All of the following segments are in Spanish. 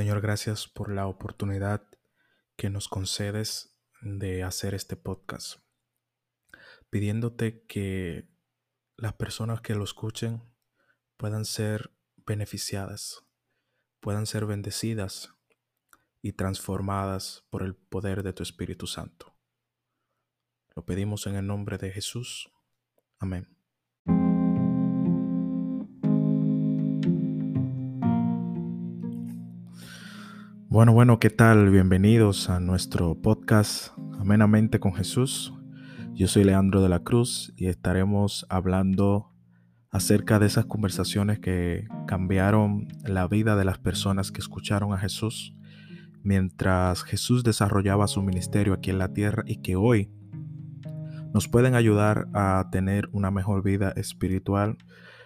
Señor, gracias por la oportunidad que nos concedes de hacer este podcast, pidiéndote que las personas que lo escuchen puedan ser beneficiadas, puedan ser bendecidas y transformadas por el poder de tu Espíritu Santo. Lo pedimos en el nombre de Jesús. Amén. Bueno, bueno, ¿qué tal? Bienvenidos a nuestro podcast Amenamente con Jesús. Yo soy Leandro de la Cruz y estaremos hablando acerca de esas conversaciones que cambiaron la vida de las personas que escucharon a Jesús mientras Jesús desarrollaba su ministerio aquí en la tierra y que hoy nos pueden ayudar a tener una mejor vida espiritual,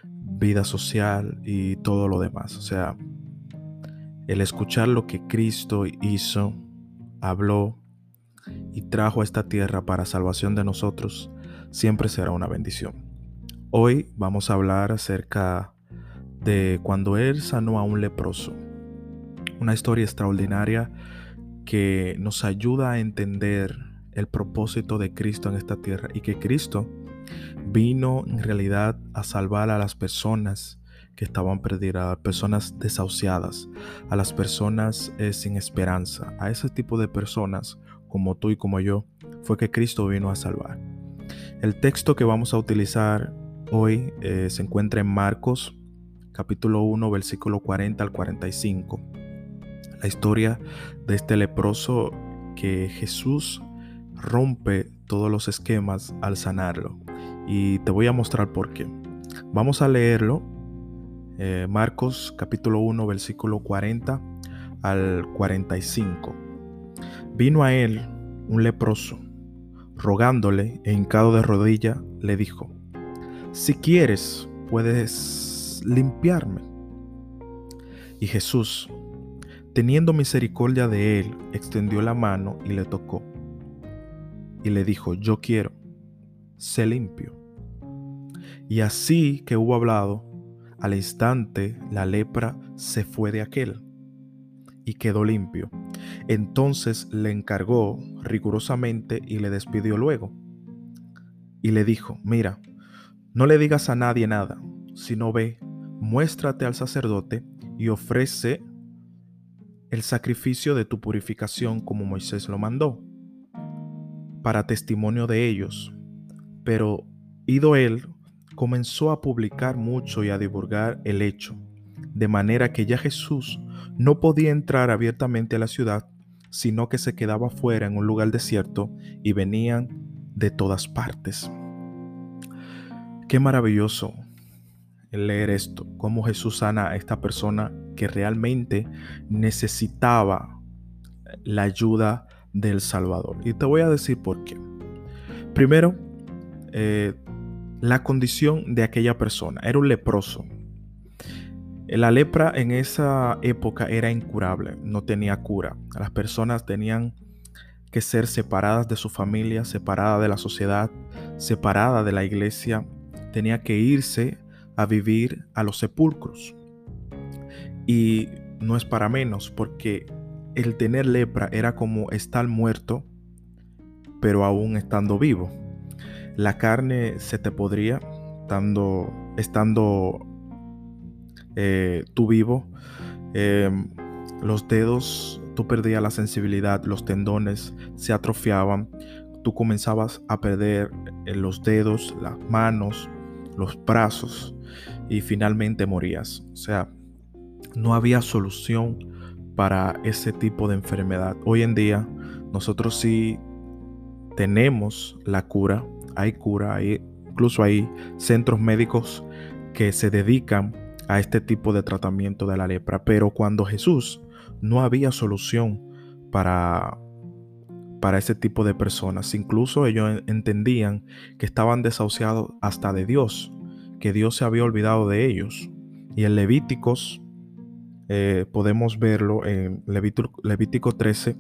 vida social y todo lo demás. O sea, el escuchar lo que Cristo hizo, habló y trajo a esta tierra para salvación de nosotros, siempre será una bendición. Hoy vamos a hablar acerca de cuando Él sanó a un leproso. Una historia extraordinaria que nos ayuda a entender el propósito de Cristo en esta tierra y que Cristo vino en realidad a salvar a las personas que estaban perdidas, personas desahuciadas, a las personas eh, sin esperanza, a ese tipo de personas como tú y como yo, fue que Cristo vino a salvar. El texto que vamos a utilizar hoy eh, se encuentra en Marcos capítulo 1 versículo 40 al 45. La historia de este leproso que Jesús rompe todos los esquemas al sanarlo. Y te voy a mostrar por qué. Vamos a leerlo eh, Marcos capítulo 1 versículo 40 al 45. Vino a él un leproso, rogándole e hincado de rodilla, le dijo, si quieres, puedes limpiarme. Y Jesús, teniendo misericordia de él, extendió la mano y le tocó. Y le dijo, yo quiero, sé limpio. Y así que hubo hablado, al instante la lepra se fue de aquel y quedó limpio. Entonces le encargó rigurosamente y le despidió luego. Y le dijo, mira, no le digas a nadie nada, sino ve, muéstrate al sacerdote y ofrece el sacrificio de tu purificación como Moisés lo mandó, para testimonio de ellos. Pero ido él, comenzó a publicar mucho y a divulgar el hecho, de manera que ya Jesús no podía entrar abiertamente a la ciudad, sino que se quedaba fuera en un lugar desierto y venían de todas partes. Qué maravilloso leer esto, cómo Jesús sana a esta persona que realmente necesitaba la ayuda del Salvador. Y te voy a decir por qué. Primero, eh, la condición de aquella persona. Era un leproso. La lepra en esa época era incurable, no tenía cura. Las personas tenían que ser separadas de su familia, separadas de la sociedad, separadas de la iglesia. Tenía que irse a vivir a los sepulcros. Y no es para menos, porque el tener lepra era como estar muerto, pero aún estando vivo la carne se te podría estando, estando eh, tú vivo. Em, los dedos, tú perdías la sensibilidad, los tendones se atrofiaban, tú comenzabas a perder eh, los dedos, las manos, los brazos y finalmente morías. O sea, no había solución para ese tipo de enfermedad. Hoy en día nosotros sí tenemos la cura hay cura, hay, incluso hay centros médicos que se dedican a este tipo de tratamiento de la lepra. Pero cuando Jesús no había solución para, para ese tipo de personas, incluso ellos entendían que estaban desahuciados hasta de Dios, que Dios se había olvidado de ellos. Y en Levíticos, eh, podemos verlo en Levítico, Levítico 13,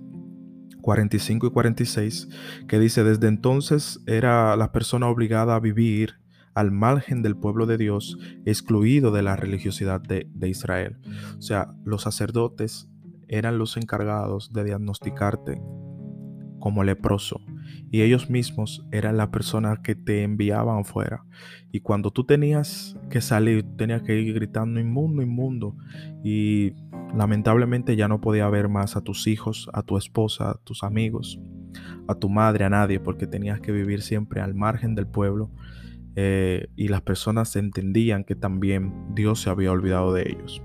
45 y 46, que dice, desde entonces era la persona obligada a vivir al margen del pueblo de Dios, excluido de la religiosidad de, Israel. O sea, los sacerdotes eran los encargados de diagnosticarte como leproso y ellos mismos eran la persona que te enviaban afuera. Y cuando tú tenías que salir, tenías que ir gritando inmundo, inmundo. Y lamentablemente ya no podía ver más a tus hijos, a tu esposa, a tus amigos, a tu madre, a nadie, porque tenías que vivir siempre al margen del pueblo. Eh, y las personas entendían que también Dios se había olvidado de ellos.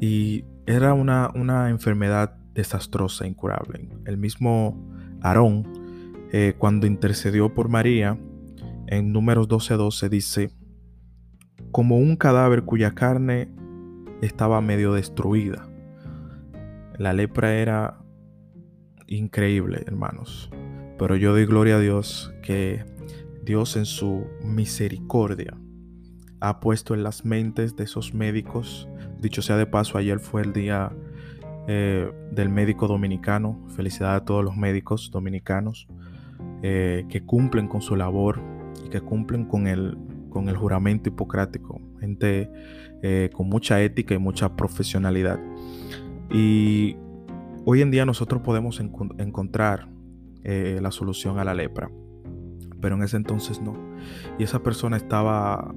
Y era una, una enfermedad desastrosa, incurable. El mismo Aarón, eh, cuando intercedió por María, en números 12:12 dice, como un cadáver cuya carne estaba medio destruida. La lepra era increíble, hermanos. Pero yo doy gloria a Dios que Dios en su misericordia ha puesto en las mentes de esos médicos. Dicho sea de paso, ayer fue el día eh, del médico dominicano. Felicidad a todos los médicos dominicanos eh, que cumplen con su labor y que cumplen con el, con el juramento hipocrático. Gente eh, con mucha ética y mucha profesionalidad. Y hoy en día nosotros podemos encontrar la solución a la lepra, pero en ese entonces no. Y esa persona estaba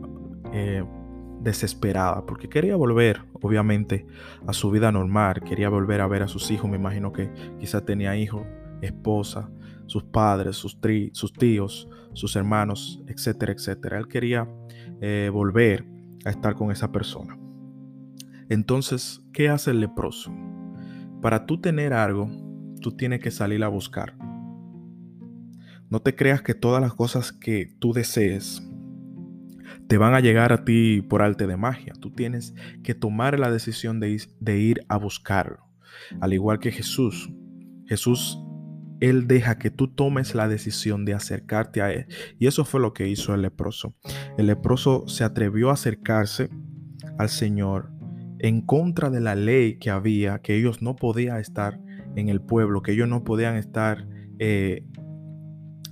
desesperada porque quería volver, obviamente, a su vida normal, quería volver a ver a sus hijos, me imagino que quizás tenía hijos, esposa, sus padres, sus, sus tíos, sus hermanos, etcétera, etcétera. Él quería eh, volver a estar con esa persona. Entonces, ¿qué hace el leproso? Para tú tener algo, tú tienes que salir a buscar. No te creas que todas las cosas que tú desees te van a llegar a ti por arte de magia. Tú tienes que tomar la decisión de, de ir a buscarlo. Al igual que Jesús. Jesús, Él deja que tú tomes la decisión de acercarte a Él. Y eso fue lo que hizo el leproso. El leproso se atrevió a acercarse al Señor en contra de la ley que había, que ellos no podían estar en el pueblo, que ellos no podían estar eh,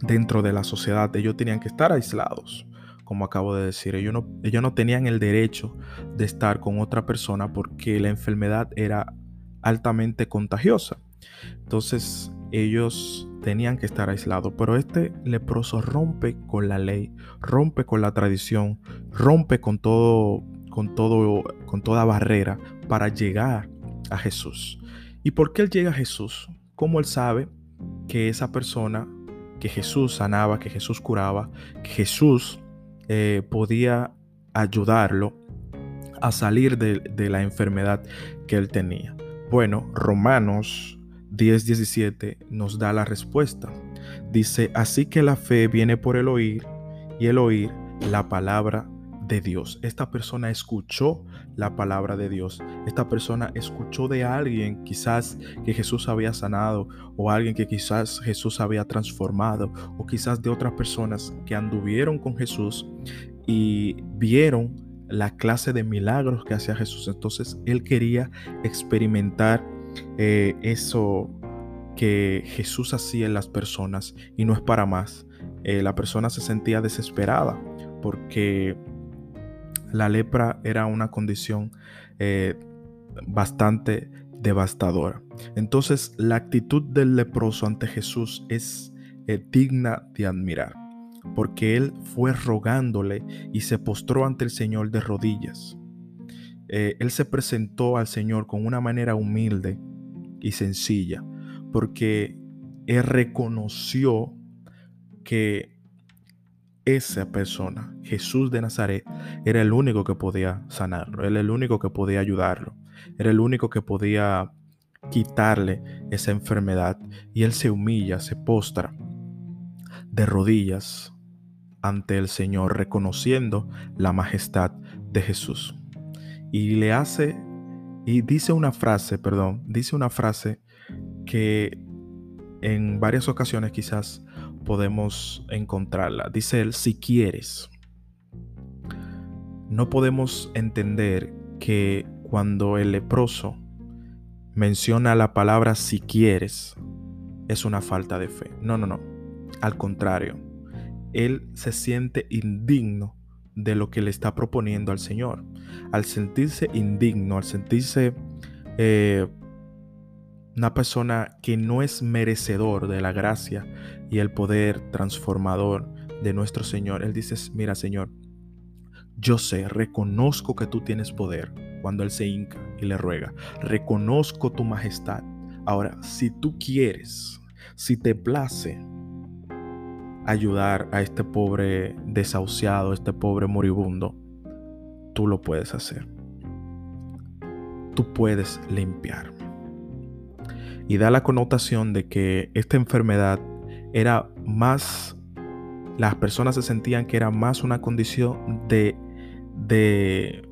dentro de la sociedad, ellos tenían que estar aislados como acabo de decir. No, ellos no tenían el derecho de estar con otra persona porque la enfermedad era altamente contagiosa. Entonces ellos tenían que estar aislados. Pero este leproso rompe con la ley, rompe con la tradición, rompe con todo, con todo, con toda barrera para llegar a Jesús. ¿Y por qué él llega a Jesús? ¿Cómo él sabe que esa persona, que Jesús sanaba, que Jesús curaba, Jesús eh, podía ayudarlo a salir de, la enfermedad que él tenía. Bueno, Romanos 10:17 nos da la respuesta. Dice, así que la fe viene por el oír y el oír la palabra de Dios. Esta persona escuchó la palabra de Dios. Esta persona escuchó de alguien quizás que Jesús había sanado o alguien que quizás Jesús había transformado o quizás de otras personas que anduvieron con Jesús y vieron la clase de milagros que hacía Jesús. Entonces él quería experimentar eh, eso que Jesús hacía en las personas y no es para más. Eh, la persona se sentía desesperada porque la lepra era una condición eh, bastante devastadora. Entonces la actitud del leproso ante Jesús es digna de admirar, porque él fue rogándole y se postró ante el Señor de rodillas. Eh, él se presentó al Señor con una manera humilde y sencilla, porque él reconoció que esa persona, Jesús de Nazaret, era el único que podía sanarlo, era el único que podía ayudarlo, era el único que podía quitarle esa enfermedad. Y él se humilla, se postra de rodillas ante el Señor, reconociendo la majestad de Jesús. Y le hace, y dice una frase, perdón, dice una frase que en varias ocasiones quizás podemos encontrarla. Dice él, si quieres. No podemos entender que cuando el leproso menciona la palabra si quieres, es una falta de fe. No, no, no. Al contrario, él se siente indigno de lo que le está proponiendo al Señor. Al sentirse indigno, al sentirse eh, una persona que no es merecedor de la gracia y el poder transformador de nuestro Señor. Él dice, mira Señor, yo sé, reconozco que tú tienes poder cuando Él se hinca y le ruega. Reconozco tu majestad. Ahora, si tú quieres, si te place ayudar a este pobre desahuciado, este pobre moribundo, tú lo puedes hacer. Tú puedes limpiarme. Y da la connotación de que esta enfermedad era más, las personas se sentían que era más una condición de, de,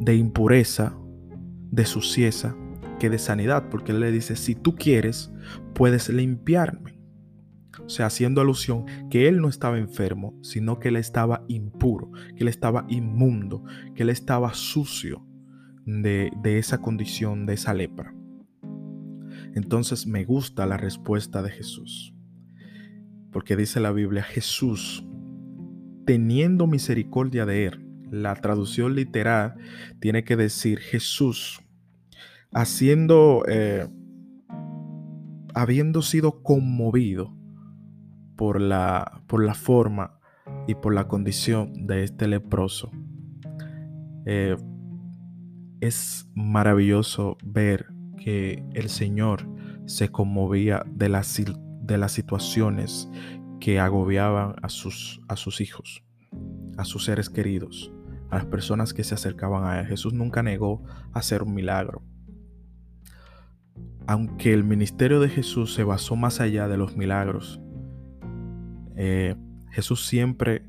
de impureza, de sucieza, que de sanidad, porque él le dice, si tú quieres, puedes limpiarme. O sea, haciendo alusión que él no estaba enfermo, sino que él estaba impuro, que él estaba inmundo, que él estaba sucio de, de esa condición, de esa lepra. Entonces me gusta la respuesta de Jesús. Porque dice la Biblia, Jesús, teniendo misericordia de él, la traducción literal tiene que decir Jesús, haciendo, eh, habiendo sido conmovido por la, por la forma y por la condición de este leproso. Eh, es maravilloso ver que el Señor se conmovía de las, de las situaciones que agobiaban a sus, a sus hijos, a sus seres queridos, a las personas que se acercaban a Él. Jesús nunca negó hacer un milagro. Aunque el ministerio de Jesús se basó más allá de los milagros, eh, Jesús siempre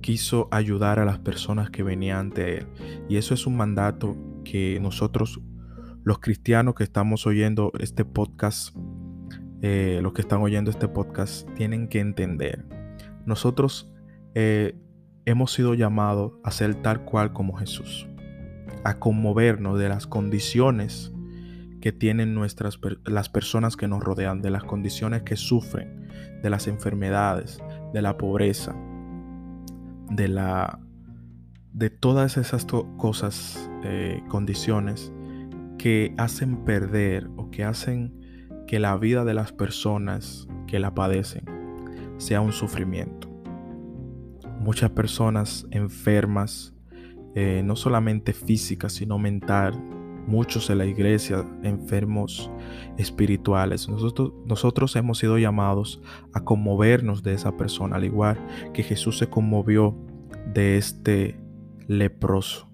quiso ayudar a las personas que venían ante Él. Y eso es un mandato que nosotros, los cristianos que estamos oyendo este podcast, eh, los que están oyendo este podcast, tienen que entender. Nosotros eh, hemos sido llamados a ser tal cual como Jesús, a conmovernos de las condiciones que tienen nuestras las personas que nos rodean, de las condiciones que sufren, de las enfermedades, de la pobreza, de la de todas esas cosas, eh, condiciones que hacen perder o que hacen que la vida de las personas que la padecen sea un sufrimiento. Muchas personas enfermas, eh, no solamente físicas, sino mental, muchos en la iglesia enfermos espirituales. Nosotros, nosotros hemos sido llamados a conmovernos de esa persona, al igual que Jesús se conmovió de este leproso.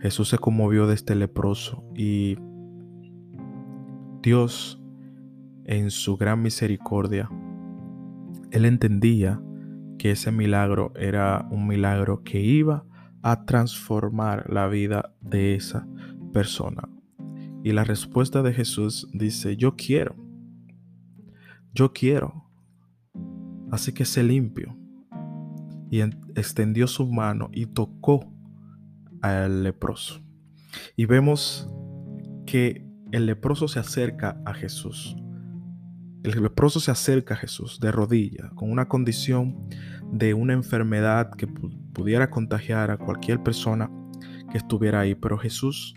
Jesús se conmovió de este leproso y Dios en su gran misericordia, Él entendía que ese milagro era un milagro que iba a transformar la vida de esa persona. Y la respuesta de Jesús dice, yo quiero, yo quiero. Así que se limpio. Y extendió su mano y tocó al leproso. Y vemos que el leproso se acerca a Jesús. El leproso se acerca a Jesús de rodilla, con una condición de una enfermedad que pudiera contagiar a cualquier persona que estuviera ahí. Pero Jesús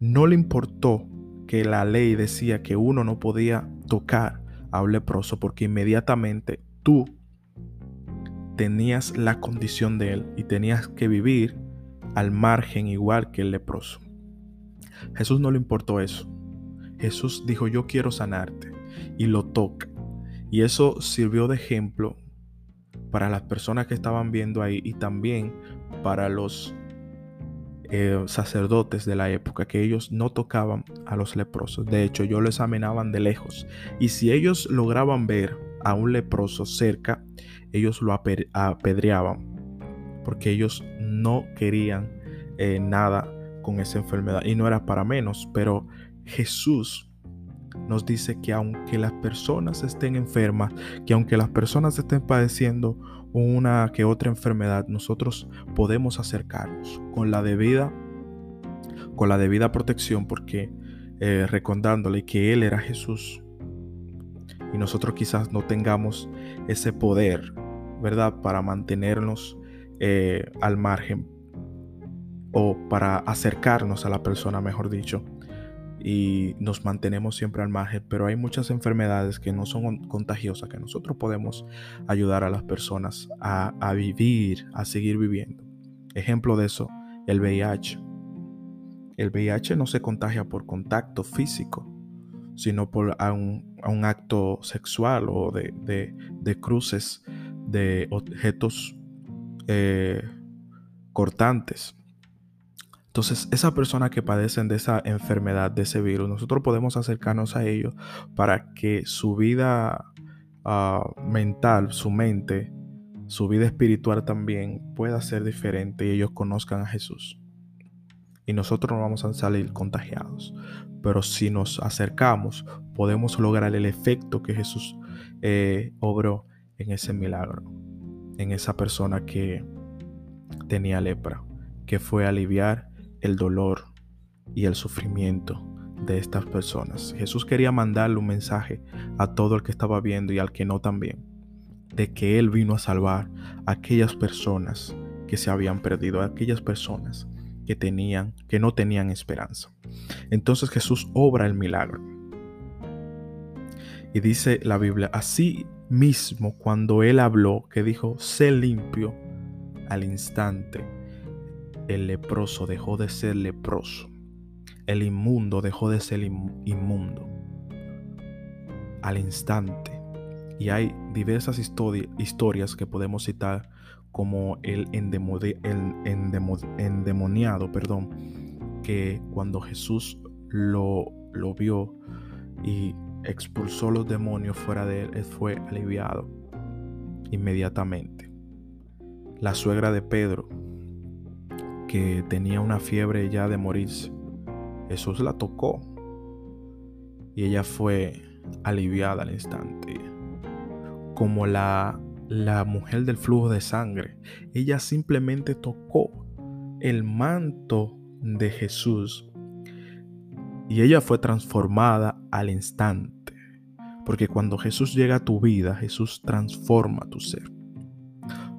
no le importó que la ley decía que uno no podía tocar a un leproso porque inmediatamente tú tenías la condición de él y tenías que vivir al margen igual que el leproso. Jesús no le importó eso. Jesús dijo, yo quiero sanarte y lo toca. Y eso sirvió de ejemplo para las personas que estaban viendo ahí y también para los eh, sacerdotes de la época, que ellos no tocaban a los leprosos. De hecho, ellos lo examinaban de lejos. Y si ellos lograban ver a un leproso cerca, ellos lo apedreaban, porque ellos no querían eh, nada con esa enfermedad. Y no era para menos, pero Jesús nos dice que aunque las personas estén enfermas, que aunque las personas estén padeciendo una que otra enfermedad, nosotros podemos acercarnos con la debida, con la debida protección, porque eh, recordándole que Él era Jesús y nosotros quizás no tengamos ese poder, ¿verdad? Para mantenernos eh, al margen. o para acercarnos a la persona, mejor dicho, y nos mantenemos siempre al margen, pero hay muchas enfermedades que no son contagiosas, que nosotros podemos ayudar a las personas a, a vivir, a seguir viviendo. Ejemplo de eso, el VIH. El VIH no se contagia por contacto físico, sino por un, un acto sexual o de, de, cruces de objetos eh, cortantes. Entonces, esa persona que padecen de esa enfermedad, de ese virus, nosotros podemos acercarnos a ellos para que su vida ah, mental, su mente, su vida espiritual también pueda ser diferente y ellos conozcan a Jesús. Y nosotros no vamos a salir contagiados. Pero si nos acercamos, podemos lograr el efecto que Jesús eh, obró en ese milagro, en esa persona que tenía lepra, que fue aliviar el dolor y el sufrimiento de estas personas. Jesús quería mandarle un mensaje a todo el que estaba viendo y al que no también, de que Él vino a salvar a aquellas personas que se habían perdido, a aquellas personas que tenían, que no tenían esperanza. Entonces Jesús obra el milagro. Y dice la Biblia, así mismo cuando Él habló, que dijo, sé limpio, al instante el leproso dejó de ser leproso. El inmundo dejó de ser inmundo. Al instante. Y hay diversas historias que podemos citar como el, endemoniado, perdón, que cuando Jesús lo, lo vio y expulsó los demonios fuera de él, él fue aliviado inmediatamente. La suegra de Pedro, que tenía una fiebre ya de morirse. Jesús la tocó y ella fue aliviada al instante. Como la, la mujer del flujo de sangre, ella simplemente tocó el manto de Jesús y ella fue transformada al instante. Porque cuando Jesús llega a tu vida, Jesús transforma tu ser.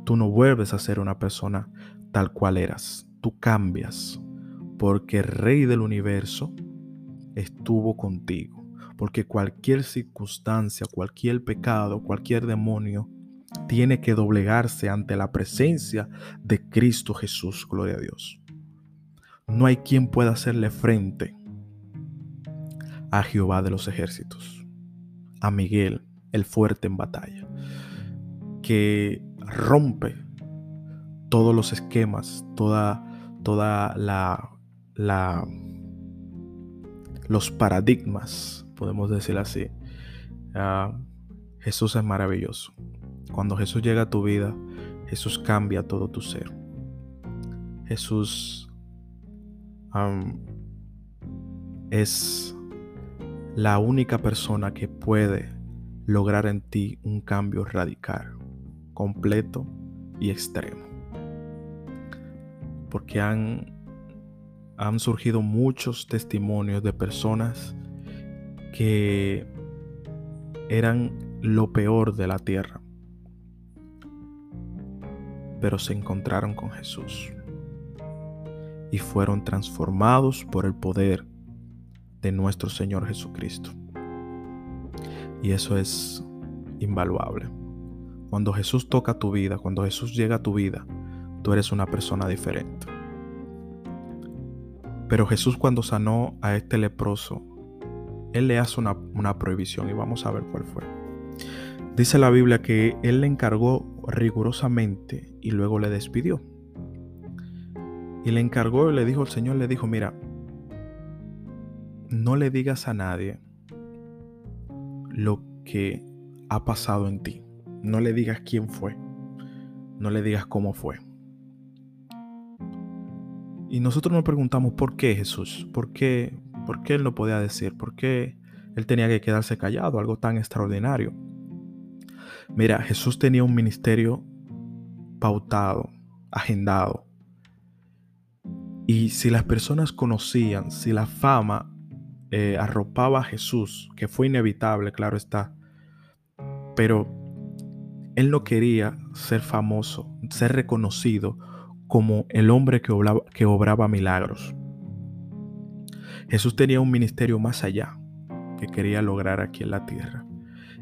Tú no vuelves a ser una persona tal cual eras tú cambias, porque el Rey del universo estuvo contigo, porque cualquier circunstancia, cualquier pecado, cualquier demonio, tiene que doblegarse ante la presencia de Cristo Jesús, gloria a Dios. No hay quien pueda hacerle frente a Jehová de los ejércitos, a Miguel, el fuerte en batalla, que rompe todos los esquemas, toda toda la, los paradigmas, podemos decir así. Ah, Jesús es maravilloso. Cuando Jesús llega a tu vida, Jesús cambia todo tu ser. Jesús es la única persona que puede lograr en ti un cambio radical, completo y extremo porque han, han surgido muchos testimonios de personas que eran lo peor de la tierra, pero se encontraron con Jesús y fueron transformados por el poder de nuestro Señor Jesucristo. Y eso es invaluable. Cuando Jesús toca tu vida, cuando Jesús llega a tu vida, eres una persona diferente. Pero Jesús cuando sanó a este leproso, Él le hace una, una prohibición y vamos a ver cuál fue. Dice la Biblia que Él le encargó rigurosamente y luego le despidió. Y le encargó y le dijo, el Señor le dijo, mira, no le digas a nadie lo que ha pasado en ti. No le digas quién fue. No le digas cómo fue. Y nosotros nos preguntamos por qué Jesús, por qué, por qué Él no podía decir, por qué Él tenía que quedarse callado, algo tan extraordinario. Mira, Jesús tenía un ministerio pautado, agendado. Y si las personas conocían, si la fama eh, arropaba a Jesús, que fue inevitable, claro está, pero Él no quería ser famoso, ser reconocido como el hombre que obraba, milagros. Jesús tenía un ministerio más allá que quería lograr aquí en la tierra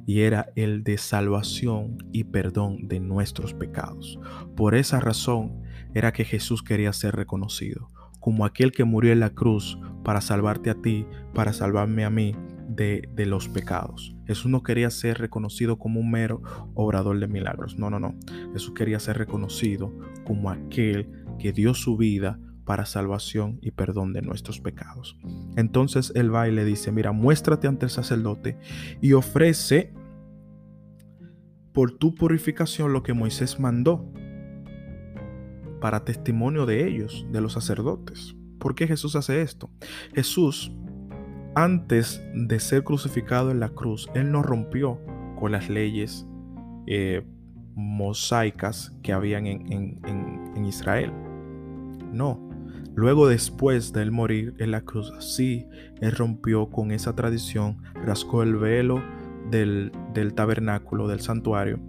y era el de salvación y perdón de nuestros pecados. Por esa razón era que Jesús quería ser reconocido como aquel que murió en la cruz para salvarte a ti, para salvarme a mí de, de, los pecados. Jesús no quería ser reconocido como un mero obrador de milagros. No, no, no. Jesús quería ser reconocido como aquel que dio su vida para salvación y perdón de nuestros pecados. Entonces él va y le dice, mira, muéstrate ante el sacerdote y ofrece por tu purificación lo que Moisés mandó para testimonio de ellos, de los sacerdotes. ¿Por qué Jesús hace esto? Jesús, antes de ser crucificado en la cruz, Él no rompió con las leyes eh, mosaicas que habían en, en Israel. No, Luego después de él morir en la cruz, sí, él rompió con esa tradición, rascó el velo del, del tabernáculo, del santuario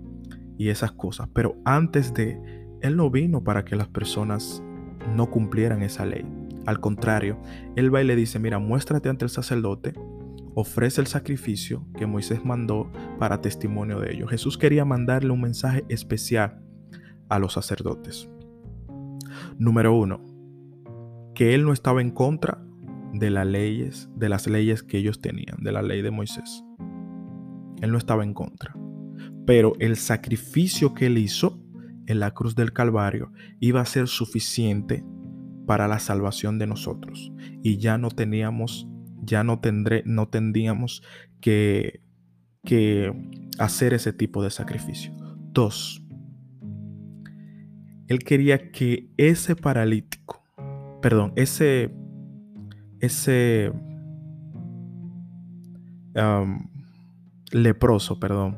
y esas cosas. Pero antes de, él no vino para que las personas no cumplieran esa ley. Al contrario, él va y le dice, mira, muéstrate ante el sacerdote, ofrece el sacrificio que Moisés mandó para testimonio de ello. Jesús quería mandarle un mensaje especial a los sacerdotes. Número uno, que él no estaba en contra de las leyes, de las leyes que ellos tenían, de la ley de Moisés. Él no estaba en contra. Pero el sacrificio que él hizo en la cruz del Calvario iba a ser suficiente para la salvación de nosotros. Y ya no teníamos, ya no tendré, no tendríamos que, que hacer ese tipo de sacrificio. Dos, él quería que ese paralítico perdón, ese, ese leproso, perdón,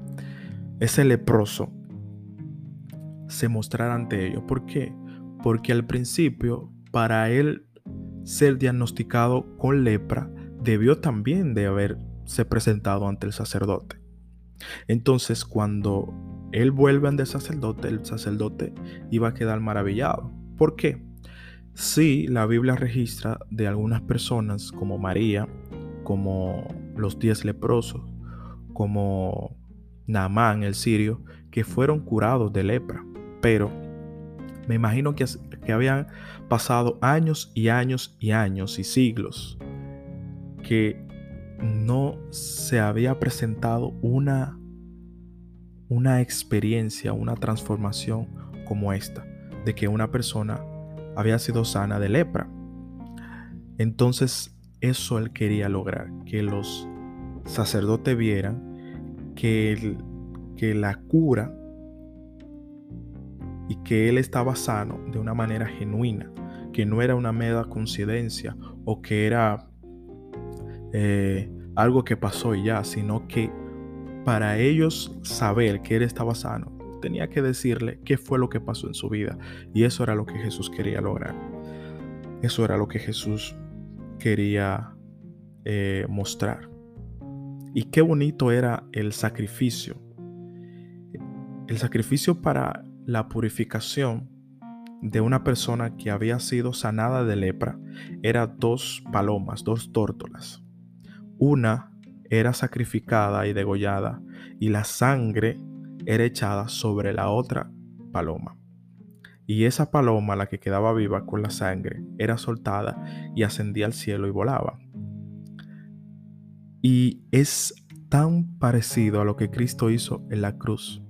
ese leproso se mostrara ante ellos. ¿Por qué? Porque al principio, para él ser diagnosticado con lepra, debió también de haberse presentado ante el sacerdote. Entonces, cuando él vuelve ante el sacerdote, el sacerdote iba a quedar maravillado. ¿Por qué? Sí, la Biblia registra de algunas personas como María, como los diez leprosos, como Naamán el sirio, que fueron curados de lepra. Pero me imagino que, que habían pasado años y años y años y siglos que no se había presentado una, una experiencia, una transformación como esta, de que una persona había sido sana de lepra. Entonces eso él quería lograr, que los sacerdotes vieran que, que la cura y que él estaba sano de una manera genuina, que no era una mera coincidencia o que era eh, algo que pasó y ya, sino que para ellos saber que él estaba sano, tenía que decirle qué fue lo que pasó en su vida. Y eso era lo que Jesús quería lograr. Eso era lo que Jesús quería eh, mostrar. Y qué bonito era el sacrificio. El sacrificio para la purificación de una persona que había sido sanada de lepra era dos palomas, dos tórtolas. Una era sacrificada y degollada y la sangre era echada sobre la otra paloma. Y esa paloma, la que quedaba viva con la sangre, era soltada y ascendía al cielo y volaba. Y es tan parecido a lo que Cristo hizo en la cruz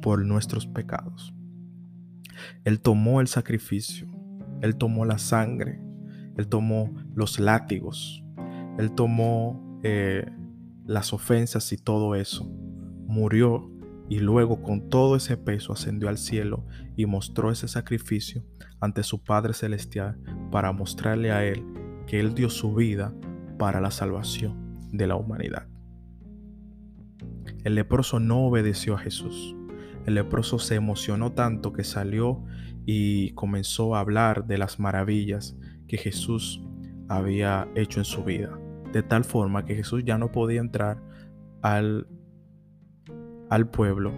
por nuestros pecados. Él tomó el sacrificio, Él tomó la sangre, Él tomó los látigos, Él tomó eh, las ofensas y todo eso murió y luego con todo ese peso ascendió al cielo y mostró ese sacrificio ante su Padre Celestial para mostrarle a Él que Él dio su vida para la salvación de la humanidad. El leproso no obedeció a Jesús. El leproso se emocionó tanto que salió y comenzó a hablar de las maravillas que Jesús había hecho en su vida. De tal forma que Jesús ya no podía entrar al al pueblo,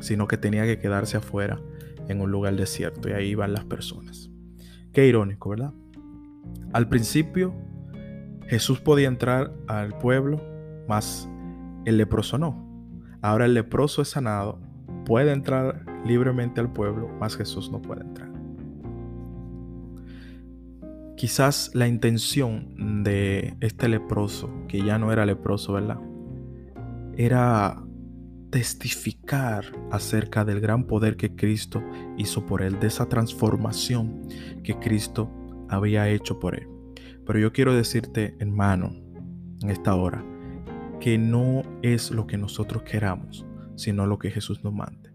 sino que tenía que quedarse afuera en un lugar desierto y ahí van las personas. Qué irónico, ¿verdad? Al principio Jesús podía entrar al pueblo, mas el leproso no. Ahora el leproso es sanado, puede entrar libremente al pueblo, mas Jesús no puede entrar. Quizás la intención de este leproso, que ya no era leproso, ¿verdad? Era testificar acerca del gran poder que Cristo hizo por él, de esa transformación que Cristo había hecho por él. Pero yo quiero decirte, hermano, en esta hora, que no es lo que nosotros queramos, sino lo que Jesús nos mande.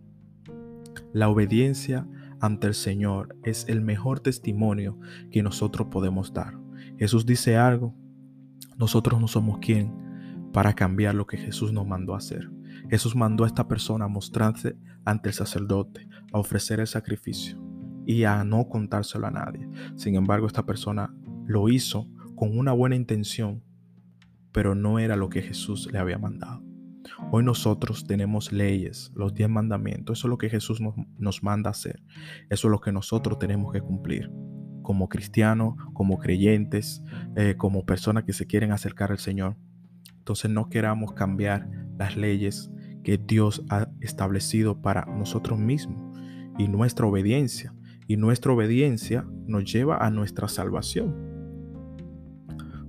La obediencia ante el Señor es el mejor testimonio que nosotros podemos dar. Jesús dice algo, nosotros no somos quien para cambiar lo que Jesús nos mandó a hacer. Jesús mandó a esta persona mostrarse ante el sacerdote, a ofrecer el sacrificio y a no contárselo a nadie. Sin embargo, esta persona lo hizo con una buena intención, pero no era lo que Jesús le había mandado. Hoy nosotros tenemos leyes, los diez mandamientos, eso es lo que Jesús nos, manda hacer, eso es lo que nosotros tenemos que cumplir como cristianos, como creyentes, eh, como personas que se quieren acercar al Señor. Entonces no queramos cambiar las leyes que Dios ha establecido para nosotros mismos y nuestra obediencia. Y nuestra obediencia nos lleva a nuestra salvación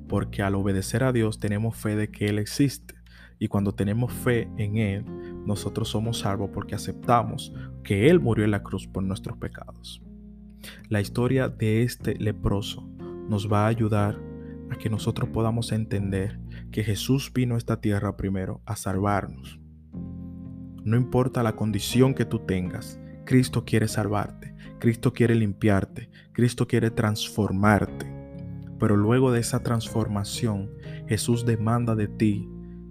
porque al obedecer a Dios tenemos fe de que Él existe. Y cuando tenemos fe en Él, nosotros somos salvos porque aceptamos que Él murió en la cruz por nuestros pecados. La historia de este leproso nos va a ayudar a que nosotros podamos entender que Jesús vino a esta tierra primero a salvarnos. No importa la condición que tú tengas, Cristo quiere salvarte, Cristo quiere limpiarte, Cristo quiere transformarte. Pero luego de esa transformación, Jesús demanda de ti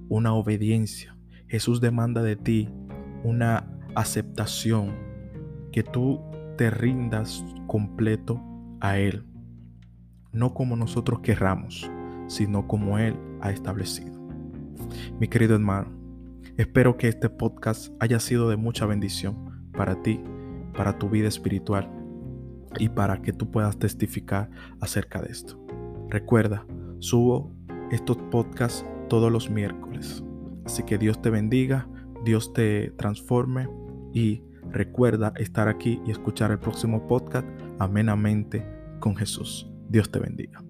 una obediencia. Jesús demanda de ti una aceptación, que tú te rindas completo a Él. No como nosotros querramos, sino como Él ha establecido. Mi querido hermano, espero que este podcast haya sido de mucha bendición para ti, para tu vida espiritual y para que tú puedas testificar acerca de esto. Recuerda, subo estos podcasts todos los miércoles. Así que Dios te bendiga, Dios te transforme y recuerda estar aquí y escuchar el próximo podcast amenamente con Jesús. Dios te bendiga.